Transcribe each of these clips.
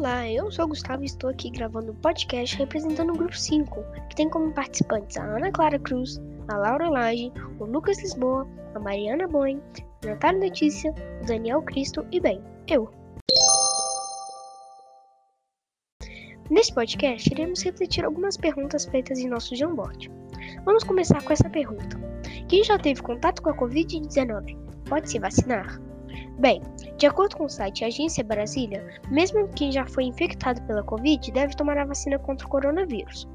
Olá, eu sou o Gustavo e estou aqui gravando um podcast representando o grupo 5, que tem como participantes a Ana Clara Cruz, a Laura Lage, o Lucas Lisboa, a Mariana Boen, a Natália Letícia, o Daniel Cristo e, bem, eu. Neste podcast, iremos refletir algumas perguntas feitas em nosso Jamboard. Vamos começar com essa pergunta: Quem já teve contato com a Covid-19 pode se vacinar? Bem, de acordo com o site Agência Brasília, mesmo quem já foi infectado pela Covid deve tomar a vacina contra o coronavírus,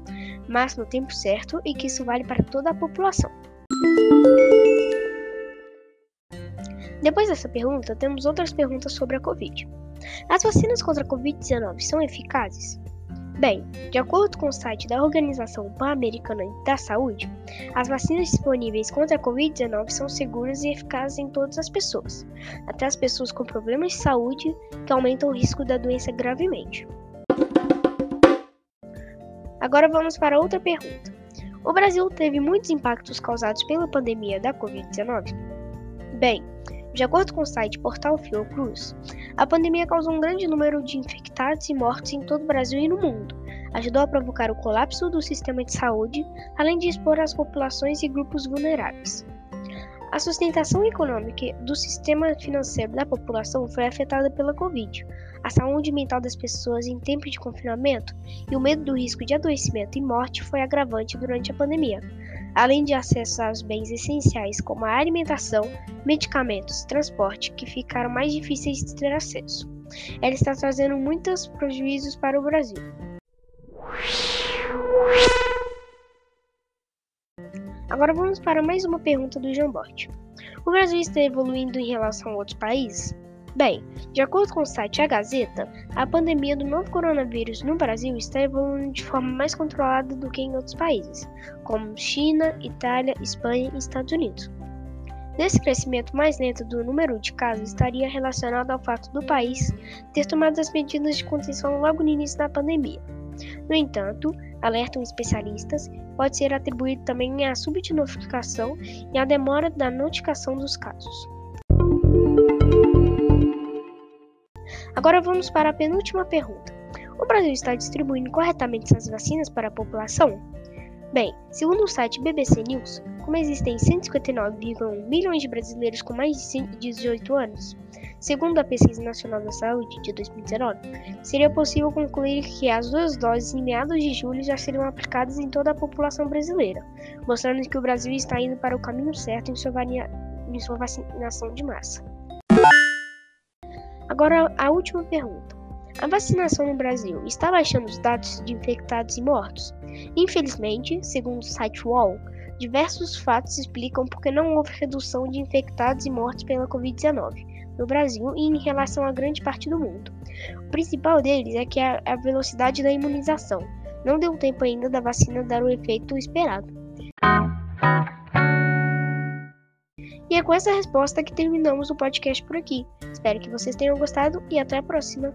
mas no tempo certo e que isso vale para toda a população. Depois dessa pergunta, temos outras perguntas sobre a Covid. As vacinas contra a Covid-19 são eficazes? Bem, de acordo com o site da Organização Pan-Americana da Saúde, as vacinas disponíveis contra a Covid-19 são seguras e eficazes em todas as pessoas, até as pessoas com problemas de saúde que aumentam o risco da doença gravemente. Agora vamos para outra pergunta. O Brasil teve muitos impactos causados pela pandemia da Covid-19? Bem, de acordo com o site Portal Fiocruz, a pandemia causou um grande número de infectados e mortes em todo o Brasil e no mundo, ajudou a provocar o colapso do sistema de saúde, além de expor as populações e grupos vulneráveis. A sustentação econômica do sistema financeiro da população foi afetada pela Covid. A saúde mental das pessoas em tempo de confinamento e o medo do risco de adoecimento e morte foi agravante durante a pandemia, além de acesso aos bens essenciais como a alimentação, medicamentos transporte, que ficaram mais difíceis de ter acesso. Ela está trazendo muitos prejuízos para o Brasil. Agora vamos para mais uma pergunta do Jambot. O Brasil está evoluindo em relação a outros países? Bem, de acordo com o site A Gazeta, a pandemia do novo coronavírus no Brasil está evoluindo de forma mais controlada do que em outros países, como China, Itália, Espanha e Estados Unidos. Esse crescimento mais lento do número de casos estaria relacionado ao fato do país ter tomado as medidas de contenção logo no início da pandemia. No entanto, alertam especialistas, pode ser atribuído também à subnotificação e à demora da notificação dos casos. Agora vamos para a penúltima pergunta. O Brasil está distribuindo corretamente essas vacinas para a população? Bem, segundo o site BBC News, como existem 159,1 milhões de brasileiros com mais de 18 anos, segundo a Pesquisa Nacional da Saúde de 2019, seria possível concluir que as duas doses em meados de julho já seriam aplicadas em toda a população brasileira, mostrando que o Brasil está indo para o caminho certo em sua, em sua vacinação de massa. Agora a última pergunta. A vacinação no Brasil está baixando os dados de infectados e mortos? Infelizmente, segundo o site UOL, diversos fatos explicam por que não houve redução de infectados e mortos pela Covid-19 no Brasil e em relação a grande parte do mundo. O principal deles é que a velocidade da imunização. Não deu tempo ainda da vacina dar o efeito esperado. E é com essa resposta que terminamos o podcast por aqui. Espero que vocês tenham gostado e até a próxima!